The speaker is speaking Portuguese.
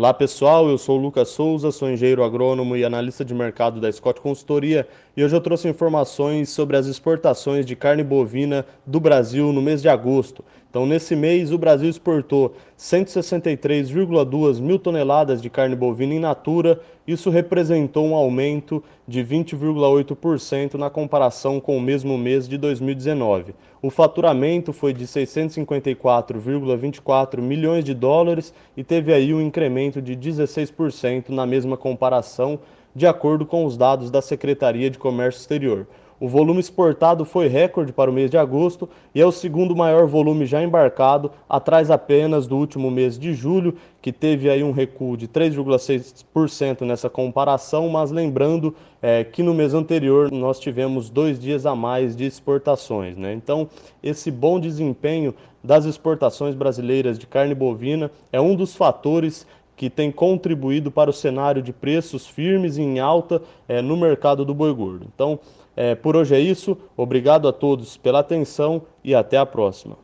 Olá pessoal, eu sou Lucas Souza, sou engenheiro agrônomo e analista de mercado da Scott Consultoria e hoje eu trouxe informações sobre as exportações de carne bovina do Brasil no mês de agosto. Então, nesse mês, o Brasil exportou 163,2 mil toneladas de carne bovina in natura. Isso representou um aumento de 20,8% na comparação com o mesmo mês de 2019. O faturamento foi de 654,24 milhões de dólares e teve aí um incremento de 16% na mesma comparação, de acordo com os dados da Secretaria de Comércio Exterior. O volume exportado foi recorde para o mês de agosto e é o segundo maior volume já embarcado, atrás apenas do último mês de julho, que teve aí um recuo de 3,6% nessa comparação, mas lembrando é, que no mês anterior nós tivemos dois dias a mais de exportações. Né? Então, esse bom desempenho das exportações brasileiras de carne bovina é um dos fatores que tem contribuído para o cenário de preços firmes e em alta é, no mercado do boi gordo. Então, é, por hoje é isso. Obrigado a todos pela atenção e até a próxima.